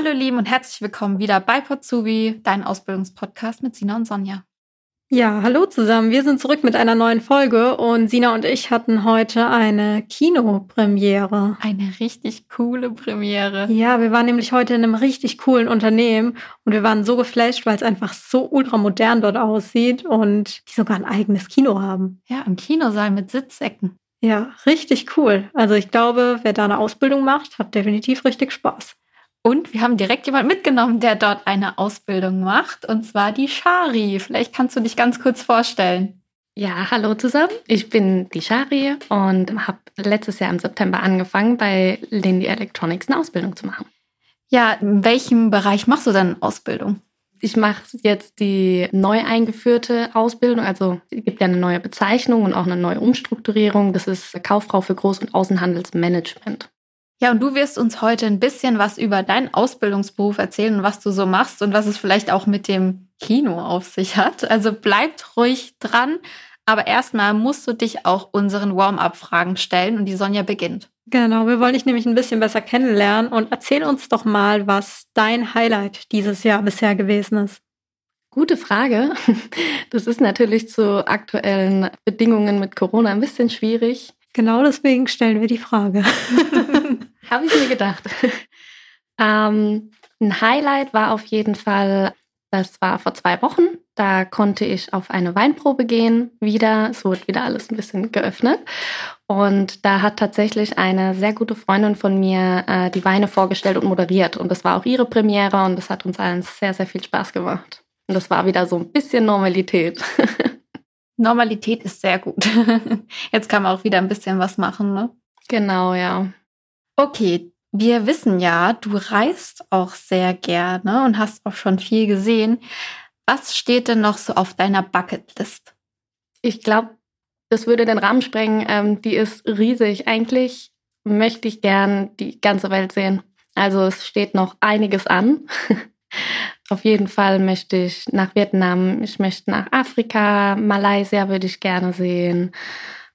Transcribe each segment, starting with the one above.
Hallo Lieben und herzlich willkommen wieder bei Potsubi, dein Ausbildungspodcast mit Sina und Sonja. Ja, hallo zusammen. Wir sind zurück mit einer neuen Folge und Sina und ich hatten heute eine Kinopremiere. Eine richtig coole Premiere. Ja, wir waren nämlich heute in einem richtig coolen Unternehmen und wir waren so geflasht, weil es einfach so ultramodern dort aussieht und die sogar ein eigenes Kino haben. Ja, im Kinosaal mit Sitzecken. Ja, richtig cool. Also ich glaube, wer da eine Ausbildung macht, hat definitiv richtig Spaß. Und wir haben direkt jemand mitgenommen, der dort eine Ausbildung macht, und zwar die Shari. Vielleicht kannst du dich ganz kurz vorstellen. Ja, hallo zusammen. Ich bin die Shari und habe letztes Jahr im September angefangen, bei Lindy Electronics eine Ausbildung zu machen. Ja, in welchem Bereich machst du dann Ausbildung? Ich mache jetzt die neu eingeführte Ausbildung. Also es gibt ja eine neue Bezeichnung und auch eine neue Umstrukturierung. Das ist Kauffrau für Groß- und Außenhandelsmanagement. Ja, und du wirst uns heute ein bisschen was über deinen Ausbildungsberuf erzählen und was du so machst und was es vielleicht auch mit dem Kino auf sich hat. Also bleibt ruhig dran. Aber erstmal musst du dich auch unseren Warm-up-Fragen stellen und die Sonja beginnt. Genau, wir wollen dich nämlich ein bisschen besser kennenlernen und erzähl uns doch mal, was dein Highlight dieses Jahr bisher gewesen ist. Gute Frage. Das ist natürlich zu aktuellen Bedingungen mit Corona ein bisschen schwierig. Genau deswegen stellen wir die Frage. Habe ich mir gedacht. ähm, ein Highlight war auf jeden Fall, das war vor zwei Wochen. Da konnte ich auf eine Weinprobe gehen wieder. Es wurde wieder alles ein bisschen geöffnet. Und da hat tatsächlich eine sehr gute Freundin von mir äh, die Weine vorgestellt und moderiert. Und das war auch ihre Premiere und das hat uns allen sehr, sehr viel Spaß gemacht. Und das war wieder so ein bisschen Normalität. Normalität ist sehr gut. Jetzt kann man auch wieder ein bisschen was machen, ne? Genau, ja. Okay, wir wissen ja, du reist auch sehr gerne und hast auch schon viel gesehen. Was steht denn noch so auf deiner Bucketlist? Ich glaube, das würde den Rahmen sprengen. Ähm, die ist riesig. Eigentlich möchte ich gern die ganze Welt sehen. Also es steht noch einiges an. Auf jeden Fall möchte ich nach Vietnam, ich möchte nach Afrika, Malaysia würde ich gerne sehen.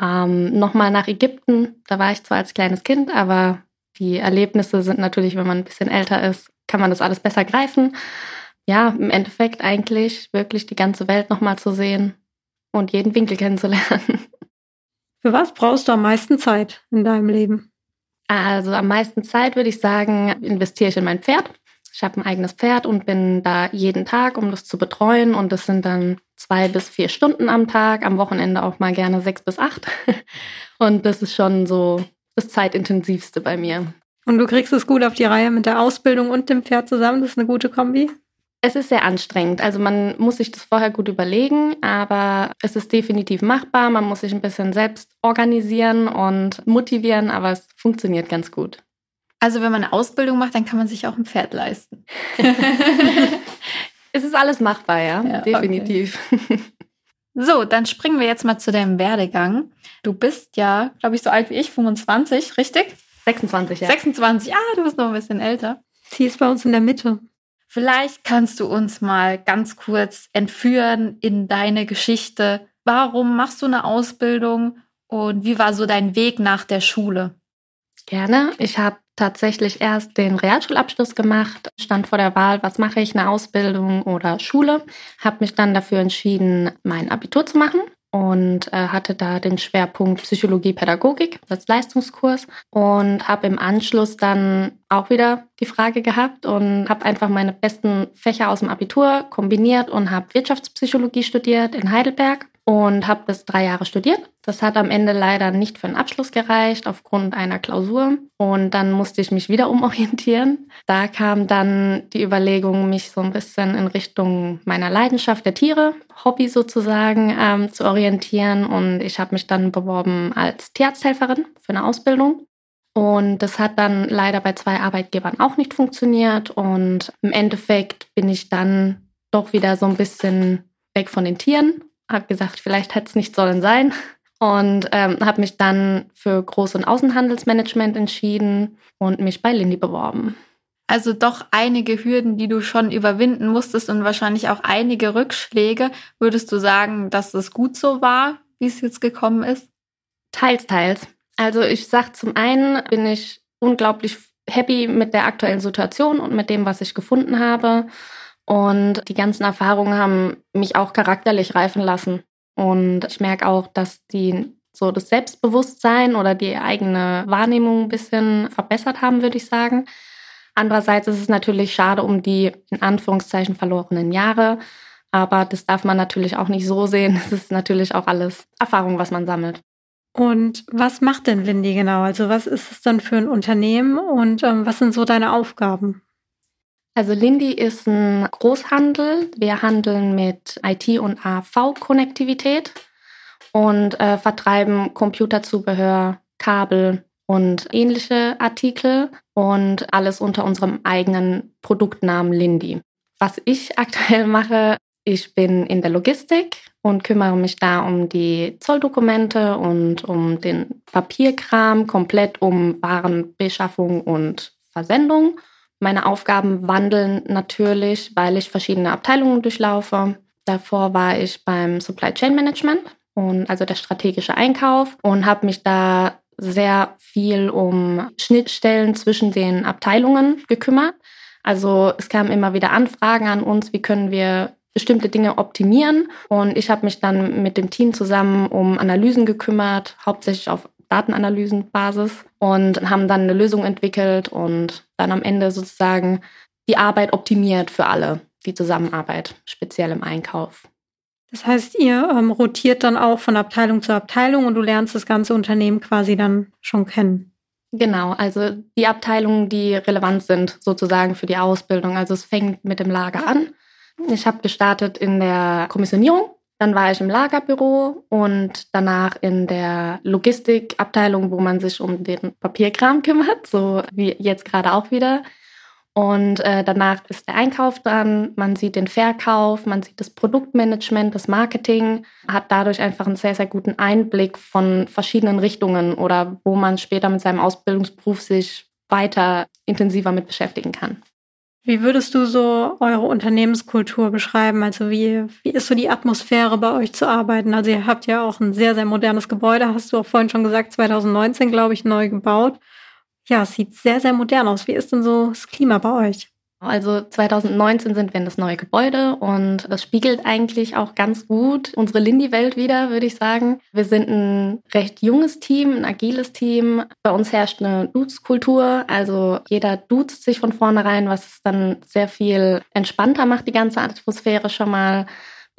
Ähm, Nochmal nach Ägypten, da war ich zwar als kleines Kind, aber die Erlebnisse sind natürlich, wenn man ein bisschen älter ist, kann man das alles besser greifen. Ja, im Endeffekt eigentlich wirklich die ganze Welt nochmal zu sehen und jeden Winkel kennenzulernen. Für was brauchst du am meisten Zeit in deinem Leben? Also am meisten Zeit würde ich sagen, investiere ich in mein Pferd. Ich habe ein eigenes Pferd und bin da jeden Tag, um das zu betreuen. Und das sind dann zwei bis vier Stunden am Tag, am Wochenende auch mal gerne sechs bis acht. Und das ist schon so das zeitintensivste bei mir. Und du kriegst es gut auf die Reihe mit der Ausbildung und dem Pferd zusammen. Das ist eine gute Kombi. Es ist sehr anstrengend. Also man muss sich das vorher gut überlegen, aber es ist definitiv machbar. Man muss sich ein bisschen selbst organisieren und motivieren, aber es funktioniert ganz gut. Also wenn man eine Ausbildung macht, dann kann man sich auch ein Pferd leisten. es ist alles machbar, ja, ja definitiv. Okay. So, dann springen wir jetzt mal zu deinem Werdegang. Du bist ja, glaube ich, so alt wie ich, 25, richtig? 26, ja. 26, ah, du bist noch ein bisschen älter. Sie ist bei uns in der Mitte. Vielleicht kannst du uns mal ganz kurz entführen in deine Geschichte. Warum machst du eine Ausbildung und wie war so dein Weg nach der Schule? Gerne. Ich habe tatsächlich erst den Realschulabschluss gemacht, stand vor der Wahl, was mache ich, eine Ausbildung oder Schule, habe mich dann dafür entschieden, mein Abitur zu machen und äh, hatte da den Schwerpunkt Psychologie, Pädagogik als Leistungskurs und habe im Anschluss dann auch wieder die Frage gehabt und habe einfach meine besten Fächer aus dem Abitur kombiniert und habe Wirtschaftspsychologie studiert in Heidelberg und habe das drei Jahre studiert. Das hat am Ende leider nicht für einen Abschluss gereicht aufgrund einer Klausur und dann musste ich mich wieder umorientieren. Da kam dann die Überlegung, mich so ein bisschen in Richtung meiner Leidenschaft der Tiere, Hobby sozusagen, ähm, zu orientieren und ich habe mich dann beworben als Tierarzthelferin für eine Ausbildung. Und das hat dann leider bei zwei Arbeitgebern auch nicht funktioniert. Und im Endeffekt bin ich dann doch wieder so ein bisschen weg von den Tieren habe gesagt, vielleicht hätte es nicht sollen sein und ähm, habe mich dann für Groß- und Außenhandelsmanagement entschieden und mich bei Lindy beworben. Also doch einige Hürden, die du schon überwinden musstest und wahrscheinlich auch einige Rückschläge. Würdest du sagen, dass es gut so war, wie es jetzt gekommen ist? Teils, teils. Also ich sage zum einen bin ich unglaublich happy mit der aktuellen Situation und mit dem, was ich gefunden habe. Und die ganzen Erfahrungen haben mich auch charakterlich reifen lassen. Und ich merke auch, dass die so das Selbstbewusstsein oder die eigene Wahrnehmung ein bisschen verbessert haben, würde ich sagen. Andererseits ist es natürlich schade um die in Anführungszeichen verlorenen Jahre. Aber das darf man natürlich auch nicht so sehen. Es ist natürlich auch alles Erfahrung, was man sammelt. Und was macht denn Lindy genau? Also was ist es dann für ein Unternehmen und ähm, was sind so deine Aufgaben? Also Lindy ist ein Großhandel. Wir handeln mit IT- und AV-Konnektivität und äh, vertreiben Computerzubehör, Kabel und ähnliche Artikel und alles unter unserem eigenen Produktnamen Lindy. Was ich aktuell mache, ich bin in der Logistik und kümmere mich da um die Zolldokumente und um den Papierkram, komplett um Warenbeschaffung und Versendung. Meine Aufgaben wandeln natürlich, weil ich verschiedene Abteilungen durchlaufe. Davor war ich beim Supply Chain Management und also der strategische Einkauf und habe mich da sehr viel um Schnittstellen zwischen den Abteilungen gekümmert. Also es kamen immer wieder Anfragen an uns, wie können wir bestimmte Dinge optimieren. Und ich habe mich dann mit dem Team zusammen um Analysen gekümmert, hauptsächlich auf Datenanalysenbasis und haben dann eine Lösung entwickelt und dann am Ende sozusagen die Arbeit optimiert für alle, die Zusammenarbeit, speziell im Einkauf. Das heißt, ihr ähm, rotiert dann auch von Abteilung zu Abteilung und du lernst das ganze Unternehmen quasi dann schon kennen. Genau, also die Abteilungen, die relevant sind sozusagen für die Ausbildung. Also es fängt mit dem Lager an ich habe gestartet in der Kommissionierung, dann war ich im Lagerbüro und danach in der Logistikabteilung, wo man sich um den Papierkram kümmert, so wie jetzt gerade auch wieder. Und äh, danach ist der Einkauf dran, man sieht den Verkauf, man sieht das Produktmanagement, das Marketing, hat dadurch einfach einen sehr, sehr guten Einblick von verschiedenen Richtungen oder wo man später mit seinem Ausbildungsberuf sich weiter intensiver mit beschäftigen kann. Wie würdest du so eure Unternehmenskultur beschreiben? Also wie, wie ist so die Atmosphäre bei euch zu arbeiten? Also ihr habt ja auch ein sehr, sehr modernes Gebäude, hast du auch vorhin schon gesagt, 2019, glaube ich, neu gebaut. Ja, es sieht sehr, sehr modern aus. Wie ist denn so das Klima bei euch? Also 2019 sind wir in das neue Gebäude und das spiegelt eigentlich auch ganz gut unsere Lindy-Welt wieder, würde ich sagen. Wir sind ein recht junges Team, ein agiles Team. Bei uns herrscht eine Dudes-Kultur, also jeder duzt sich von vornherein, was dann sehr viel entspannter macht, die ganze Atmosphäre schon mal.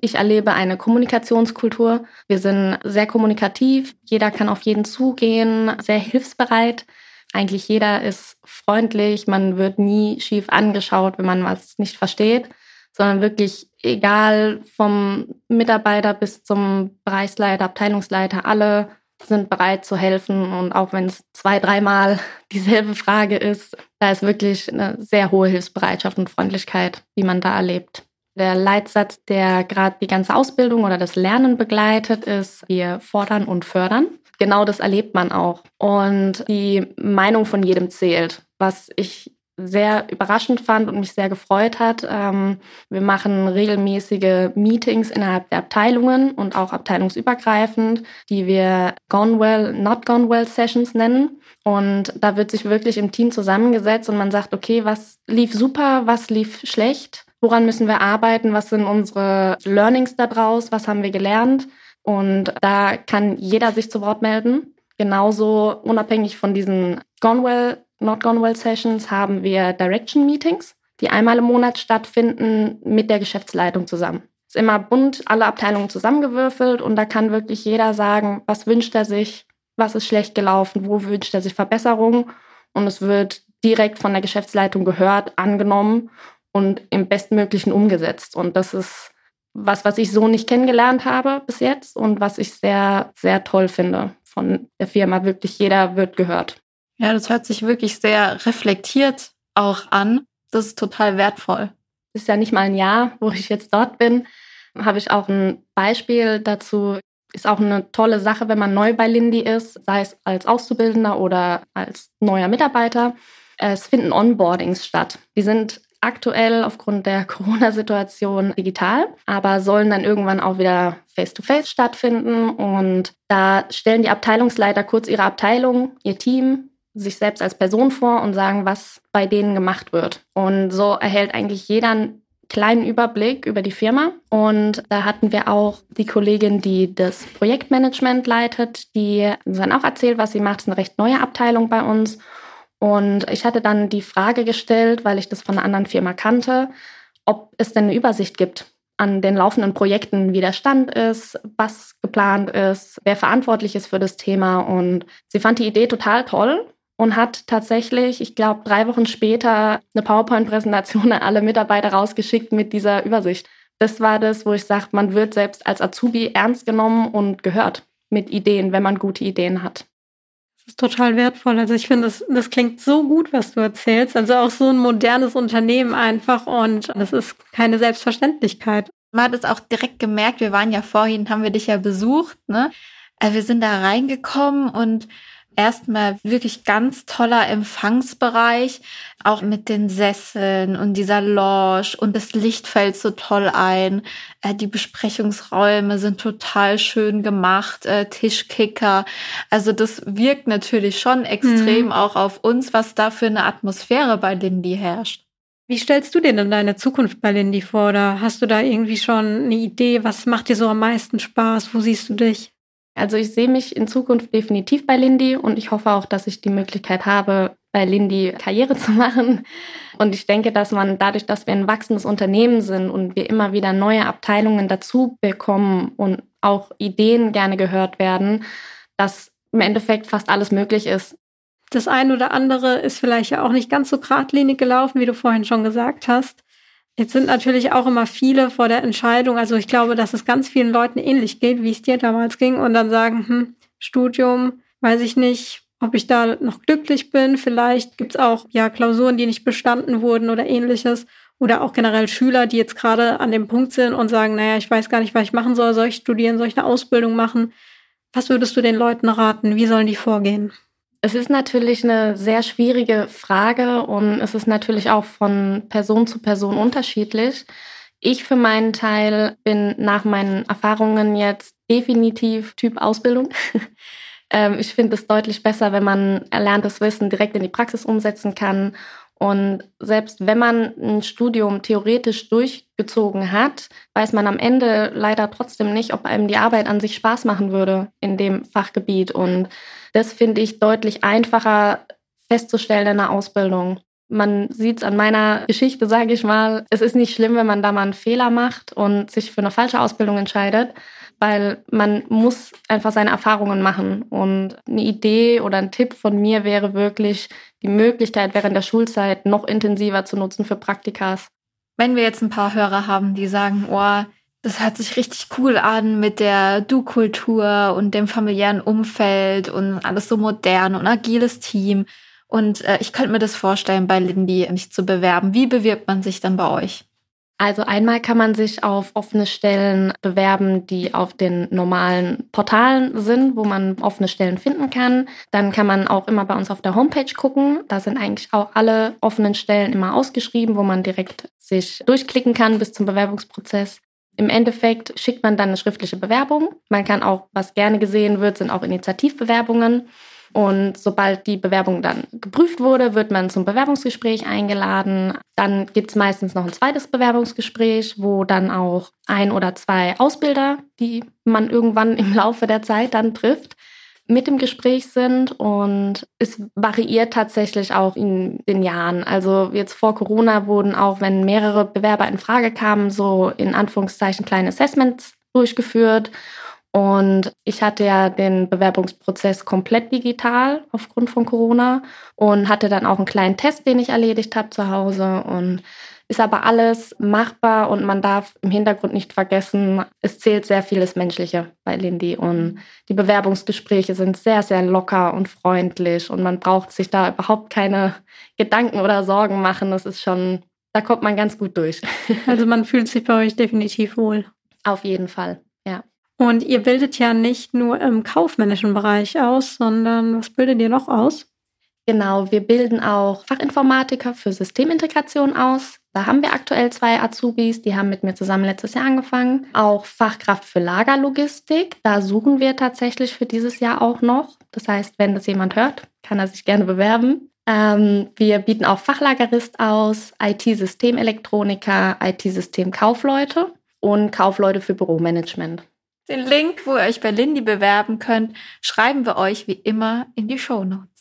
Ich erlebe eine Kommunikationskultur. Wir sind sehr kommunikativ. Jeder kann auf jeden zugehen, sehr hilfsbereit. Eigentlich jeder ist freundlich, man wird nie schief angeschaut, wenn man was nicht versteht, sondern wirklich egal vom Mitarbeiter bis zum Bereichsleiter, Abteilungsleiter, alle sind bereit zu helfen und auch wenn es zwei, dreimal dieselbe Frage ist, da ist wirklich eine sehr hohe Hilfsbereitschaft und Freundlichkeit, die man da erlebt. Der Leitsatz, der gerade die ganze Ausbildung oder das Lernen begleitet, ist, wir fordern und fördern genau das erlebt man auch. Und die Meinung von jedem zählt, was ich sehr überraschend fand und mich sehr gefreut hat. Ähm, wir machen regelmäßige Meetings innerhalb der Abteilungen und auch abteilungsübergreifend, die wir Gone Well, Not Gone Well Sessions nennen. Und da wird sich wirklich im Team zusammengesetzt und man sagt, okay, was lief super, was lief schlecht, woran müssen wir arbeiten, was sind unsere Learnings daraus, was haben wir gelernt? Und da kann jeder sich zu Wort melden. Genauso unabhängig von diesen Gone Well, Not Gone Well Sessions haben wir Direction Meetings, die einmal im Monat stattfinden mit der Geschäftsleitung zusammen. Es ist immer bunt, alle Abteilungen zusammengewürfelt und da kann wirklich jeder sagen, was wünscht er sich, was ist schlecht gelaufen, wo wünscht er sich Verbesserungen und es wird direkt von der Geschäftsleitung gehört, angenommen und im bestmöglichen umgesetzt. Und das ist was, was ich so nicht kennengelernt habe bis jetzt und was ich sehr, sehr toll finde von der Firma. Wirklich jeder wird gehört. Ja, das hört sich wirklich sehr reflektiert auch an. Das ist total wertvoll. Ist ja nicht mal ein Jahr, wo ich jetzt dort bin. Habe ich auch ein Beispiel dazu. Ist auch eine tolle Sache, wenn man neu bei Lindy ist, sei es als Auszubildender oder als neuer Mitarbeiter. Es finden Onboardings statt. Die sind aktuell aufgrund der Corona-Situation digital, aber sollen dann irgendwann auch wieder face-to-face -face stattfinden. Und da stellen die Abteilungsleiter kurz ihre Abteilung, ihr Team, sich selbst als Person vor und sagen, was bei denen gemacht wird. Und so erhält eigentlich jeder einen kleinen Überblick über die Firma. Und da hatten wir auch die Kollegin, die das Projektmanagement leitet, die dann auch erzählt, was sie macht. Das ist eine recht neue Abteilung bei uns. Und ich hatte dann die Frage gestellt, weil ich das von einer anderen Firma kannte, ob es denn eine Übersicht gibt an den laufenden Projekten, wie der Stand ist, was geplant ist, wer verantwortlich ist für das Thema. Und sie fand die Idee total toll und hat tatsächlich, ich glaube, drei Wochen später eine PowerPoint-Präsentation an alle Mitarbeiter rausgeschickt mit dieser Übersicht. Das war das, wo ich sage, man wird selbst als Azubi ernst genommen und gehört mit Ideen, wenn man gute Ideen hat. Das ist total wertvoll. Also ich finde, das, das klingt so gut, was du erzählst. Also auch so ein modernes Unternehmen einfach und das ist keine Selbstverständlichkeit. Man hat es auch direkt gemerkt, wir waren ja vorhin, haben wir dich ja besucht, ne? Also wir sind da reingekommen und erstmal wirklich ganz toller Empfangsbereich, auch mit den Sesseln und dieser Lounge und das Licht fällt so toll ein. Äh, die Besprechungsräume sind total schön gemacht, äh, Tischkicker. Also das wirkt natürlich schon extrem mhm. auch auf uns, was da für eine Atmosphäre bei Lindy herrscht. Wie stellst du dir denn deine Zukunft bei Lindy vor? Oder hast du da irgendwie schon eine Idee? Was macht dir so am meisten Spaß? Wo siehst du dich? Also ich sehe mich in Zukunft definitiv bei Lindy und ich hoffe auch, dass ich die Möglichkeit habe, bei Lindy Karriere zu machen. Und ich denke, dass man dadurch, dass wir ein wachsendes Unternehmen sind und wir immer wieder neue Abteilungen dazu bekommen und auch Ideen gerne gehört werden, dass im Endeffekt fast alles möglich ist. Das eine oder andere ist vielleicht ja auch nicht ganz so geradlinig gelaufen, wie du vorhin schon gesagt hast. Jetzt sind natürlich auch immer viele vor der Entscheidung, also ich glaube, dass es ganz vielen Leuten ähnlich geht, wie es dir damals ging, und dann sagen, hm, Studium, weiß ich nicht, ob ich da noch glücklich bin. Vielleicht gibt's auch ja Klausuren, die nicht bestanden wurden oder ähnliches. Oder auch generell Schüler, die jetzt gerade an dem Punkt sind und sagen, naja, ich weiß gar nicht, was ich machen soll, soll ich studieren, soll ich eine Ausbildung machen? Was würdest du den Leuten raten? Wie sollen die vorgehen? Es ist natürlich eine sehr schwierige Frage und es ist natürlich auch von Person zu Person unterschiedlich. Ich für meinen Teil bin nach meinen Erfahrungen jetzt definitiv Typ Ausbildung. Ähm, ich finde es deutlich besser, wenn man erlerntes Wissen direkt in die Praxis umsetzen kann. Und selbst wenn man ein Studium theoretisch durchgezogen hat, weiß man am Ende leider trotzdem nicht, ob einem die Arbeit an sich Spaß machen würde in dem Fachgebiet. Und das finde ich deutlich einfacher festzustellen in der Ausbildung. Man sieht es an meiner Geschichte, sage ich mal. Es ist nicht schlimm, wenn man da mal einen Fehler macht und sich für eine falsche Ausbildung entscheidet, weil man muss einfach seine Erfahrungen machen. Und eine Idee oder ein Tipp von mir wäre wirklich, die Möglichkeit während der Schulzeit noch intensiver zu nutzen für Praktikas. Wenn wir jetzt ein paar Hörer haben, die sagen, oh, das hört sich richtig cool an mit der Du-Kultur und dem familiären Umfeld und alles so modern und agiles Team. Und äh, ich könnte mir das vorstellen, bei Lindy mich zu bewerben. Wie bewirbt man sich dann bei euch? Also einmal kann man sich auf offene Stellen bewerben, die auf den normalen Portalen sind, wo man offene Stellen finden kann. Dann kann man auch immer bei uns auf der Homepage gucken. Da sind eigentlich auch alle offenen Stellen immer ausgeschrieben, wo man direkt sich durchklicken kann bis zum Bewerbungsprozess. Im Endeffekt schickt man dann eine schriftliche Bewerbung. Man kann auch, was gerne gesehen wird, sind auch Initiativbewerbungen. Und sobald die Bewerbung dann geprüft wurde, wird man zum Bewerbungsgespräch eingeladen. Dann gibt es meistens noch ein zweites Bewerbungsgespräch, wo dann auch ein oder zwei Ausbilder, die man irgendwann im Laufe der Zeit dann trifft, mit im Gespräch sind und es variiert tatsächlich auch in den Jahren. Also jetzt vor Corona wurden auch, wenn mehrere Bewerber in Frage kamen, so in Anführungszeichen kleine Assessments durchgeführt. Und ich hatte ja den Bewerbungsprozess komplett digital aufgrund von Corona und hatte dann auch einen kleinen Test, den ich erledigt habe zu Hause und ist aber alles machbar und man darf im Hintergrund nicht vergessen, es zählt sehr vieles Menschliche bei Lindy und die Bewerbungsgespräche sind sehr, sehr locker und freundlich und man braucht sich da überhaupt keine Gedanken oder Sorgen machen. Das ist schon, da kommt man ganz gut durch. Also man fühlt sich bei euch definitiv wohl. Auf jeden Fall. Und ihr bildet ja nicht nur im kaufmännischen Bereich aus, sondern was bildet ihr noch aus? Genau, wir bilden auch Fachinformatiker für Systemintegration aus. Da haben wir aktuell zwei Azubis, die haben mit mir zusammen letztes Jahr angefangen. Auch Fachkraft für Lagerlogistik, da suchen wir tatsächlich für dieses Jahr auch noch. Das heißt, wenn das jemand hört, kann er sich gerne bewerben. Ähm, wir bieten auch Fachlagerist aus, IT-Systemelektroniker, IT-Systemkaufleute und Kaufleute für Büromanagement. Den Link, wo ihr euch bei Lindy bewerben könnt, schreiben wir euch wie immer in die Show Notes.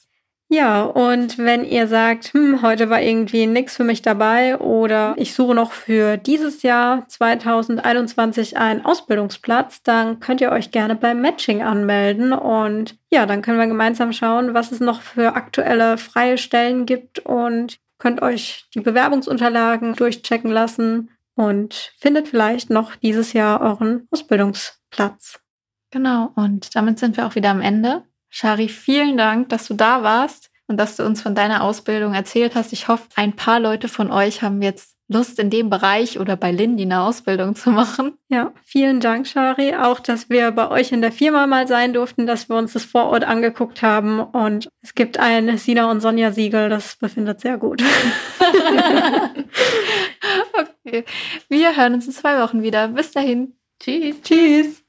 Ja, und wenn ihr sagt, hm, heute war irgendwie nichts für mich dabei oder ich suche noch für dieses Jahr 2021 einen Ausbildungsplatz, dann könnt ihr euch gerne beim Matching anmelden und ja, dann können wir gemeinsam schauen, was es noch für aktuelle freie Stellen gibt und könnt euch die Bewerbungsunterlagen durchchecken lassen und findet vielleicht noch dieses Jahr euren Ausbildungsplatz. Genau, und damit sind wir auch wieder am Ende. Shari, vielen Dank, dass du da warst und dass du uns von deiner Ausbildung erzählt hast. Ich hoffe, ein paar Leute von euch haben jetzt Lust, in dem Bereich oder bei Lindy eine Ausbildung zu machen. Ja, vielen Dank, Shari. Auch, dass wir bei euch in der Firma mal sein durften, dass wir uns das vor Ort angeguckt haben. Und es gibt ein Sina und Sonja Siegel, das befindet sehr gut. okay. Wir hören uns in zwei Wochen wieder. Bis dahin. Tschüss. Tschüss.